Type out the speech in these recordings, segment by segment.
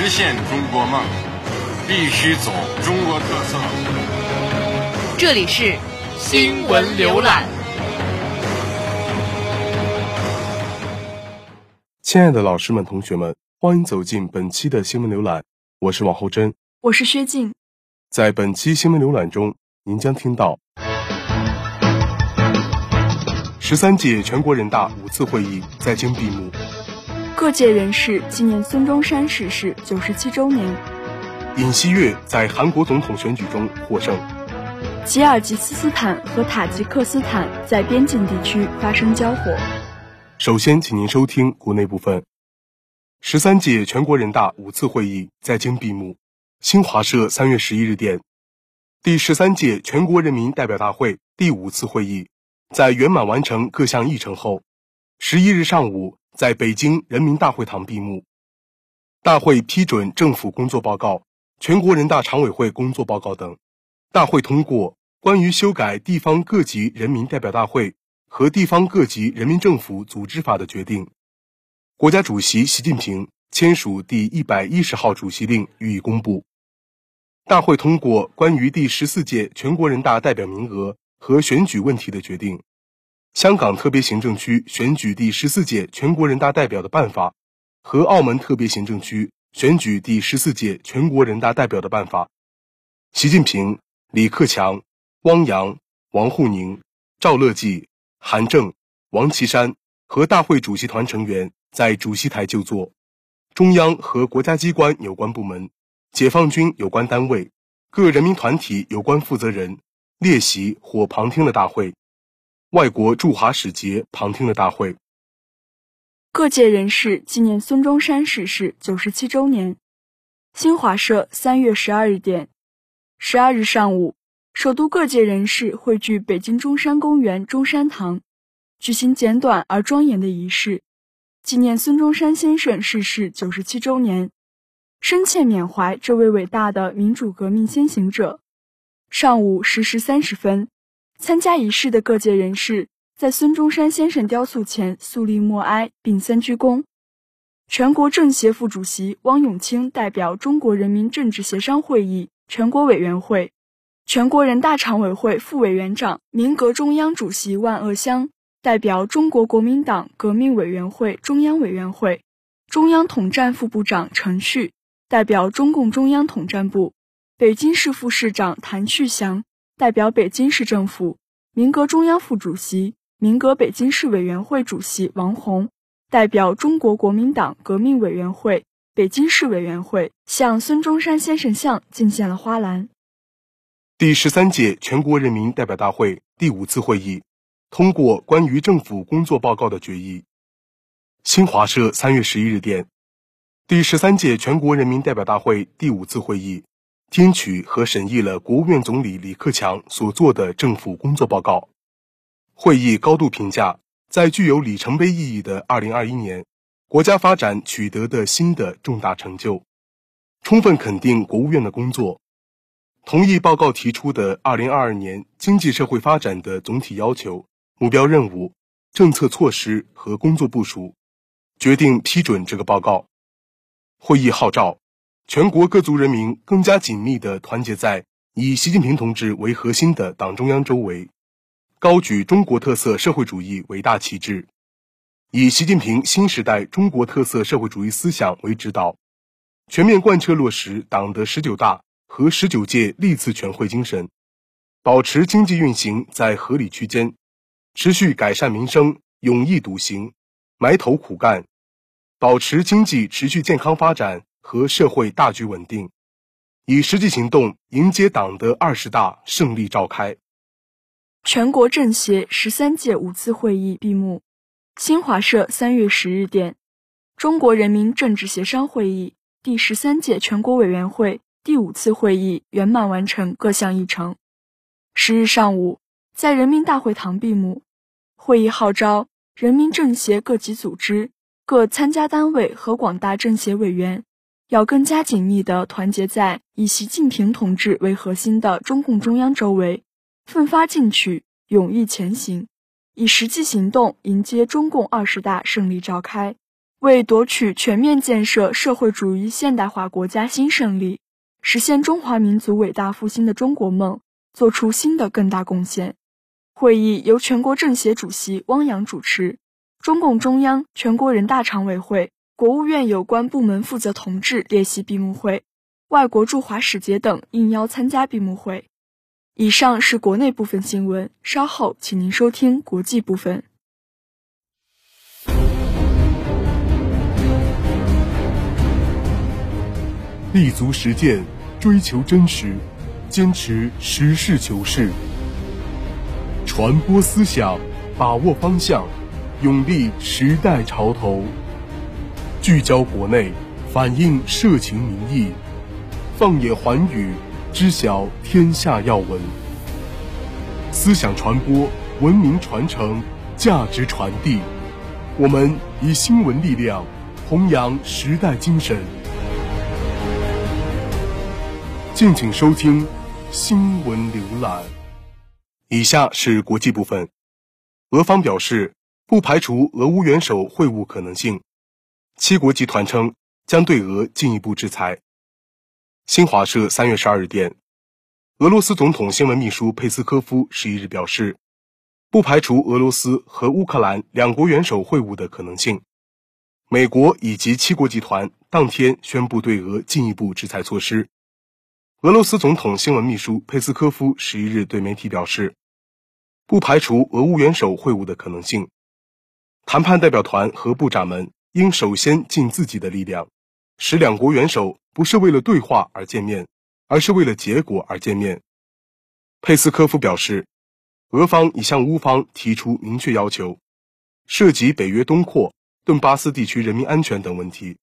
实现中国梦，必须走中国特色。这里是新闻浏览。亲爱的老师们、同学们，欢迎走进本期的新闻浏览。我是王厚珍，我是薛静。在本期新闻浏览中，您将听到十三届全国人大五次会议在京闭幕，各界人士纪念孙中山逝世九十七周年。尹锡悦在韩国总统选举中获胜。吉尔吉斯斯坦和塔吉克斯坦在边境地区发生交火。首先，请您收听国内部分。十三届全国人大五次会议在京闭幕。新华社三月十一日电，第十三届全国人民代表大会第五次会议在圆满完成各项议程后，十一日上午在北京人民大会堂闭幕。大会批准政府工作报告、全国人大常委会工作报告等。大会通过关于修改地方各级人民代表大会和地方各级人民政府组织法的决定。国家主席习近平签署第一百一十号主席令予以公布。大会通过关于第十四届全国人大代表名额和选举问题的决定，香港特别行政区选举第十四届全国人大代表的办法和澳门特别行政区选举第十四届全国人大代表的办法。习近平、李克强、汪洋、王沪宁、赵乐际、韩正、王岐山和大会主席团成员。在主席台就座，中央和国家机关有关部门、解放军有关单位、各人民团体有关负责人列席或旁听了大会，外国驻华使节旁听了大会。各界人士纪念孙中山逝世九十七周年。新华社三月十二日电，十二日上午，首都各界人士汇聚北京中山公园中山堂，举行简短而庄严的仪式。纪念孙中山先生逝世九十七周年，深切缅怀这位伟大的民主革命先行者。上午十时三十分，参加仪式的各界人士在孙中山先生雕塑前肃立默哀并三鞠躬。全国政协副主席汪永清代表中国人民政治协商会议全国委员会、全国人大常委会副委员长、民革中央主席万鄂湘。代表中国国民党革命委员会中央委员会、中央统战副部长陈旭，代表中共中央统战部；北京市副市长谭旭祥，代表北京市政府；民革中央副主席、民革北京市委员会主席王洪，代表中国国民党革命委员会北京市委员会，向孙中山先生像敬献了花篮。第十三届全国人民代表大会第五次会议。通过关于政府工作报告的决议。新华社三月十一日电，第十三届全国人民代表大会第五次会议听取和审议了国务院总理李克强所做的政府工作报告。会议高度评价在具有里程碑意义的二零二一年，国家发展取得的新的重大成就，充分肯定国务院的工作，同意报告提出的二零二二年经济社会发展的总体要求。目标任务、政策措施和工作部署，决定批准这个报告。会议号召全国各族人民更加紧密地团结在以习近平同志为核心的党中央周围，高举中国特色社会主义伟大旗帜，以习近平新时代中国特色社会主义思想为指导，全面贯彻落实党的十九大和十九届历次全会精神，保持经济运行在合理区间。持续改善民生，勇毅笃行，埋头苦干，保持经济持续健康发展和社会大局稳定，以实际行动迎接党的二十大胜利召开。全国政协十三届五次会议闭幕。新华社三月十日电，中国人民政治协商会议第十三届全国委员会第五次会议圆满完成各项议程。十日上午，在人民大会堂闭幕。会议号召人民政协各级组织、各参加单位和广大政协委员，要更加紧密地团结在以习近平同志为核心的中共中央周围，奋发进取，勇毅前行，以实际行动迎接中共二十大胜利召开，为夺取全面建设社会主义现代化国家新胜利，实现中华民族伟大复兴的中国梦，做出新的更大贡献。会议由全国政协主席汪洋主持，中共中央、全国人大常委会、国务院有关部门负责同志列席闭幕会，外国驻华使节等应邀参加闭幕会。以上是国内部分新闻，稍后请您收听国际部分。立足实践，追求真实，坚持实事求是。传播思想，把握方向，勇立时代潮头。聚焦国内，反映社情民意，放眼寰宇，知晓天下要闻。思想传播，文明传承，价值传递。我们以新闻力量，弘扬时代精神。敬请收听新闻浏览。以下是国际部分，俄方表示不排除俄乌元首会晤可能性，七国集团称将对俄进一步制裁。新华社三月十二日电，俄罗斯总统新闻秘书佩斯科夫十一日表示，不排除俄罗斯和乌克兰两国元首会晤的可能性。美国以及七国集团当天宣布对俄进一步制裁措施。俄罗斯总统新闻秘书佩斯科夫十一日对媒体表示，不排除俄乌元首会晤的可能性。谈判代表团和部长们应首先尽自己的力量，使两国元首不是为了对话而见面，而是为了结果而见面。佩斯科夫表示，俄方已向乌方提出明确要求，涉及北约东扩、顿巴斯地区人民安全等问题，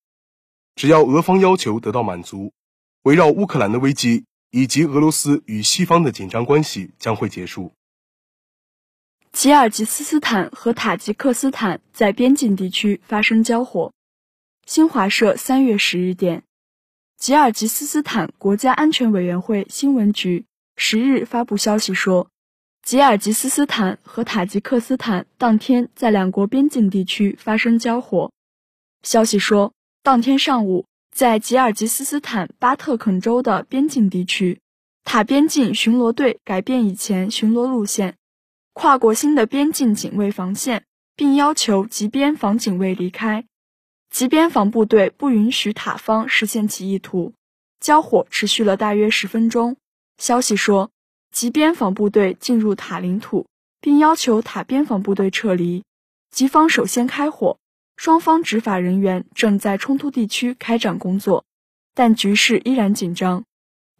只要俄方要求得到满足。围绕乌克兰的危机以及俄罗斯与西方的紧张关系将会结束。吉尔吉斯斯坦和塔吉克斯坦在边境地区发生交火。新华社三月十日电，吉尔吉斯斯坦国家安全委员会新闻局十日发布消息说，吉尔吉斯斯坦和塔吉克斯坦当天在两国边境地区发生交火。消息说，当天上午。在吉尔吉斯斯坦巴特肯州的边境地区，塔边境巡逻队改变以前巡逻路线，跨过新的边境警卫防线，并要求吉边防警卫离开。吉边防部队不允许塔方实现其意图。交火持续了大约十分钟。消息说，吉边防部队进入塔领土，并要求塔边防部队撤离。吉方首先开火。双方执法人员正在冲突地区开展工作，但局势依然紧张。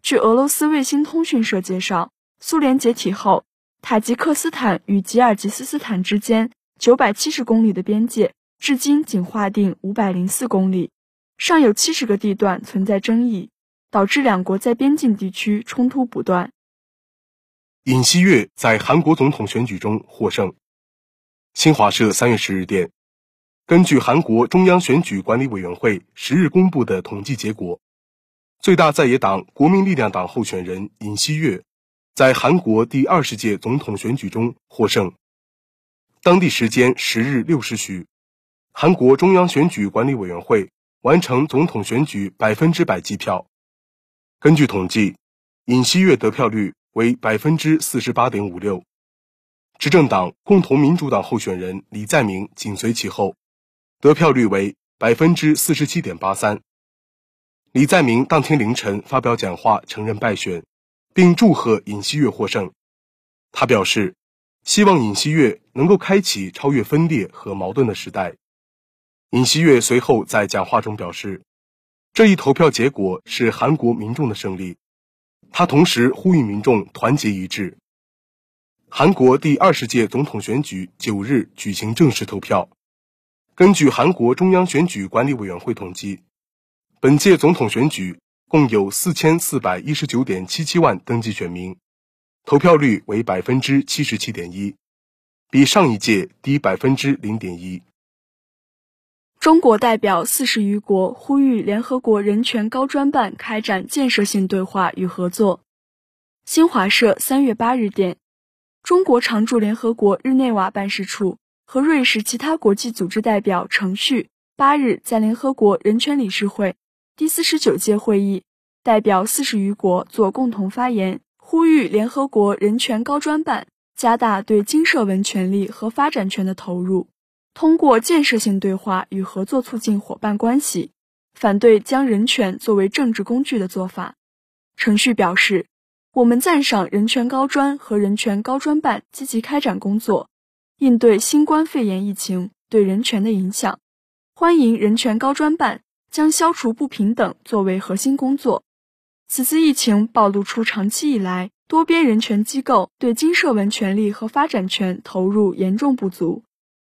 据俄罗斯卫星通讯社介绍，苏联解体后，塔吉克斯坦与吉尔吉斯斯坦之间九百七十公里的边界，至今仅划定五百零四公里，尚有七十个地段存在争议，导致两国在边境地区冲突不断。尹锡悦在韩国总统选举中获胜。新华社三月十日电。根据韩国中央选举管理委员会十日公布的统计结果，最大在野党国民力量党候选人尹锡悦在韩国第二十届总统选举中获胜。当地时间十日六时许，韩国中央选举管理委员会完成总统选举百分之百计票。根据统计，尹锡悦得票率为百分之四十八点五六，执政党共同民主党候选人李在明紧随其后。得票率为百分之四十七点八三。李在明当天凌晨发表讲话，承认败选，并祝贺尹锡悦获胜。他表示，希望尹锡悦能够开启超越分裂和矛盾的时代。尹锡悦随后在讲话中表示，这一投票结果是韩国民众的胜利。他同时呼吁民众团结一致。韩国第二十届总统选举九日举行正式投票。根据韩国中央选举管理委员会统计，本届总统选举共有四千四百一十九点七七万登记选民，投票率为百分之七十七点一，比上一届低百分之零点一。中国代表四十余国呼吁联合国人权高专办开展建设性对话与合作。新华社三月八日电，中国常驻联合国日内瓦办事处和瑞士其他国际组织代表程序八日在联合国人权理事会第四十九届会议代表四十余国作共同发言，呼吁联合国人权高专办加大对经社文权利和发展权的投入，通过建设性对话与合作促进伙伴关系，反对将人权作为政治工具的做法。程序表示。我们赞赏人权高专和人权高专办积极开展工作，应对新冠肺炎疫情对人权的影响。欢迎人权高专办将消除不平等作为核心工作。此次疫情暴露出长期以来多边人权机构对经社文权利和发展权投入严重不足。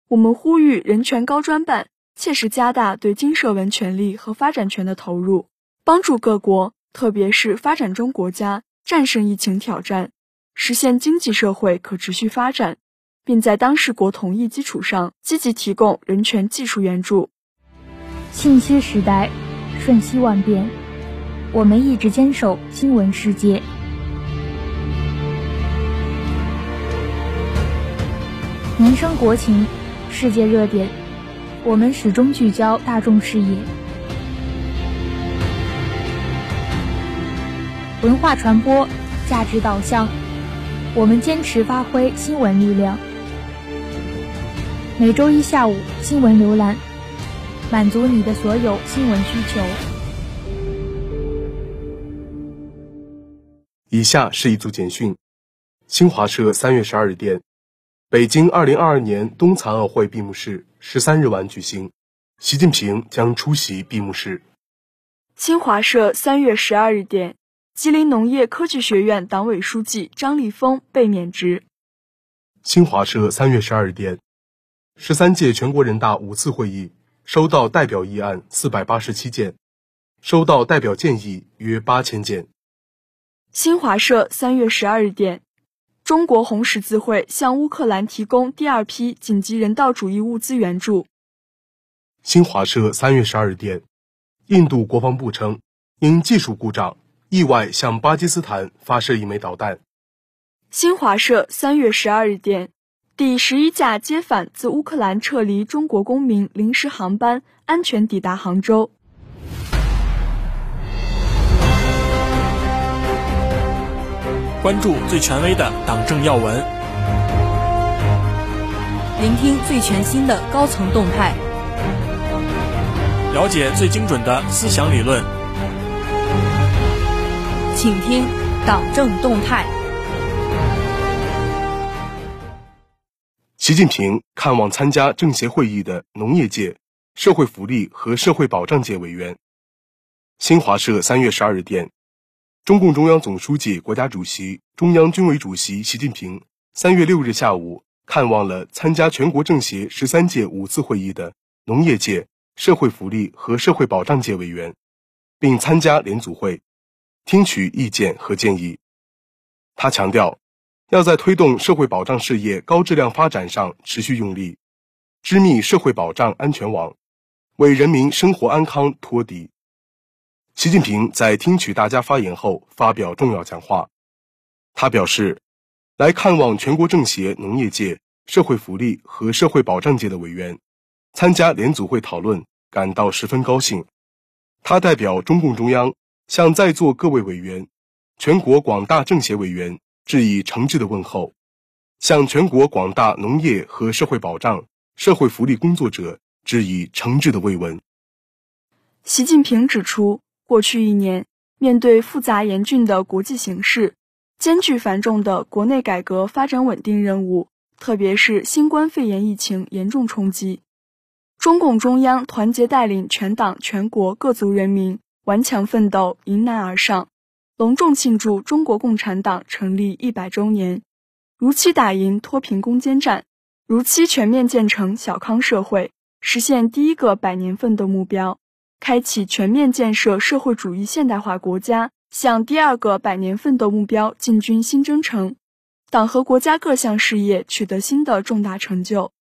我们呼吁人权高专办切实加大对经社文权利和发展权的投入，帮助各国，特别是发展中国家。战胜疫情挑战，实现经济社会可持续发展，并在当事国同意基础上积极提供人权技术援助。信息时代瞬息万变，我们一直坚守新闻世界。民生国情，世界热点，我们始终聚焦大众视野。文化传播，价值导向，我们坚持发挥新闻力量。每周一下午新闻浏览，满足你的所有新闻需求。以下是一组简讯：新华社三月十二日电，北京二零二二年冬残奥会闭幕式十三日晚举行，习近平将出席闭幕式。新华社三月十二日电。吉林农业科技学院党委书记张立峰被免职。新华社三月十二日电，十三届全国人大五次会议收到代表议案四百八十七件，收到代表建议约八千件。新华社三月十二日电，中国红十字会向乌克兰提供第二批紧急人道主义物资援助。新华社三月十二日电，印度国防部称，因技术故障。意外向巴基斯坦发射一枚导弹。新华社三月十二日电，第十一架接返自乌克兰撤离中国公民临时航班安全抵达杭州。关注最权威的党政要闻，聆听最全新的高层动态，了解最精准的思想理论。请听党政动态。习近平看望参加政协会议的农业界、社会福利和社会保障界委员。新华社三月十二日电，中共中央总书记、国家主席、中央军委主席习近平三月六日下午看望了参加全国政协十三届五次会议的农业界、社会福利和社会保障界委员，并参加联组会。听取意见和建议，他强调，要在推动社会保障事业高质量发展上持续用力，织密社会保障安全网，为人民生活安康托底。习近平在听取大家发言后发表重要讲话，他表示，来看望全国政协农业界、社会福利和社会保障界的委员，参加联组会讨论，感到十分高兴。他代表中共中央。向在座各位委员、全国广大政协委员致以诚挚的问候，向全国广大农业和社会保障、社会福利工作者致以诚挚的慰问。习近平指出，过去一年，面对复杂严峻的国际形势，艰巨繁重的国内改革发展稳定任务，特别是新冠肺炎疫情严重冲击，中共中央团结带领全党全国各族人民。顽强奋斗，迎难而上，隆重庆祝中国共产党成立一百周年，如期打赢脱贫攻坚战，如期全面建成小康社会，实现第一个百年奋斗目标，开启全面建设社会主义现代化国家向第二个百年奋斗目标进军新征程，党和国家各项事业取得新的重大成就，“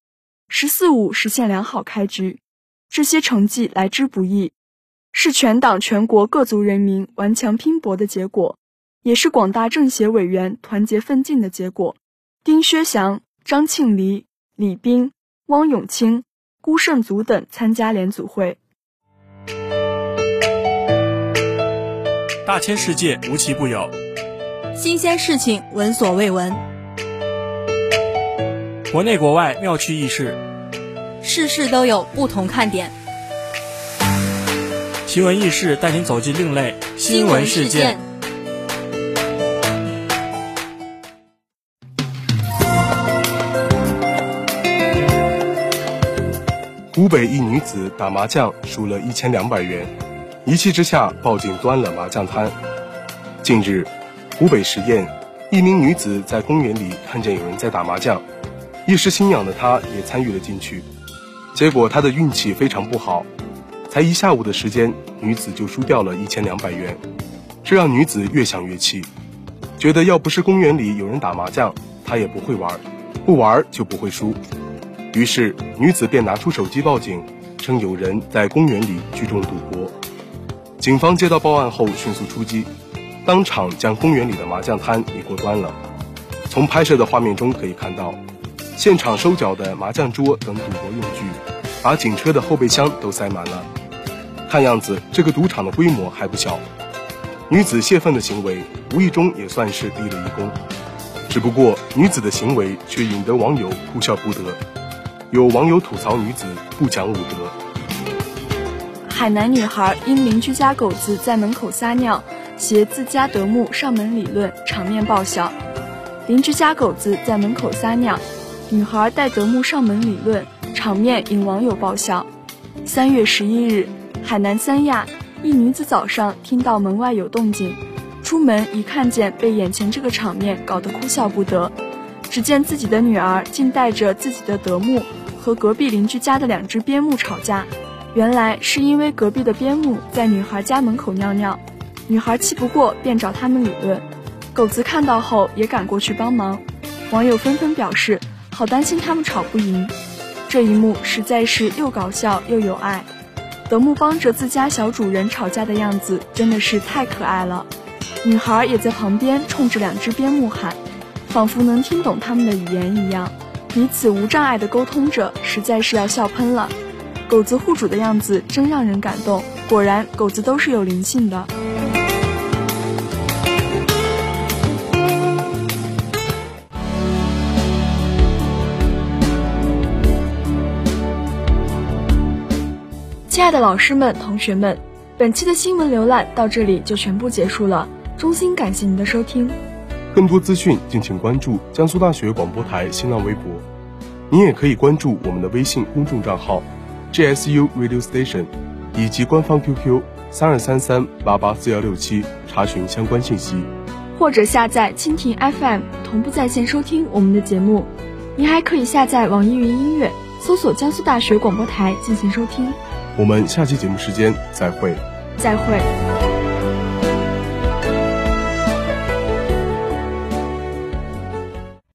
十四五”实现良好开局。这些成绩来之不易，是全党全国各族人民顽强拼搏的结果，也是广大政协委员团结奋进的结果。丁薛祥、张庆黎、李斌、汪永清、辜胜祖等参加联组会。大千世界无奇不有，新鲜事情闻所未闻，国内国外妙趣轶事，事事都有不同看点。奇闻异事带您走进另类新闻事件。湖北一女子打麻将输了一千两百元。一气之下报警端了麻将摊。近日，湖北十堰，一名女子在公园里看见有人在打麻将，一时心痒的她也参与了进去。结果她的运气非常不好，才一下午的时间，女子就输掉了一千两百元。这让女子越想越气，觉得要不是公园里有人打麻将，她也不会玩，不玩就不会输。于是女子便拿出手机报警，称有人在公园里聚众赌博。警方接到报案后，迅速出击，当场将公园里的麻将摊一锅端了。从拍摄的画面中可以看到，现场收缴的麻将桌等赌博用具，把警车的后备箱都塞满了。看样子，这个赌场的规模还不小。女子泄愤的行为，无意中也算是立了一功。只不过，女子的行为却引得网友哭笑不得。有网友吐槽女子不讲武德。海南女孩因邻居家狗子在门口撒尿，携自家德牧上门理论，场面爆笑。邻居家狗子在门口撒尿，女孩带德牧上门理论，场面引网友爆笑。三月十一日，海南三亚一女子早上听到门外有动静，出门一看见被眼前这个场面搞得哭笑不得。只见自己的女儿竟带着自己的德牧和隔壁邻居家的两只边牧吵架。原来是因为隔壁的边牧在女孩家门口尿尿，女孩气不过便找他们理论。狗子看到后也赶过去帮忙，网友纷纷表示好担心他们吵不赢。这一幕实在是又搞笑又有爱，德牧帮着自家小主人吵架的样子真的是太可爱了。女孩也在旁边冲着两只边牧喊，仿佛能听懂他们的语言一样，彼此无障碍的沟通着，实在是要笑喷了。狗子护主的样子真让人感动，果然狗子都是有灵性的。亲爱的老师们、同学们，本期的新闻浏览到这里就全部结束了，衷心感谢您的收听。更多资讯敬请关注江苏大学广播台新浪微博，您也可以关注我们的微信公众账号。GSU Radio Station，以及官方 QQ 三二三三八八四幺六七查询相关信息，或者下载蜻蜓 FM 同步在线收听我们的节目。您还可以下载网易云音乐，搜索江苏大学广播台进行收听。我们下期节目时间再会。再会。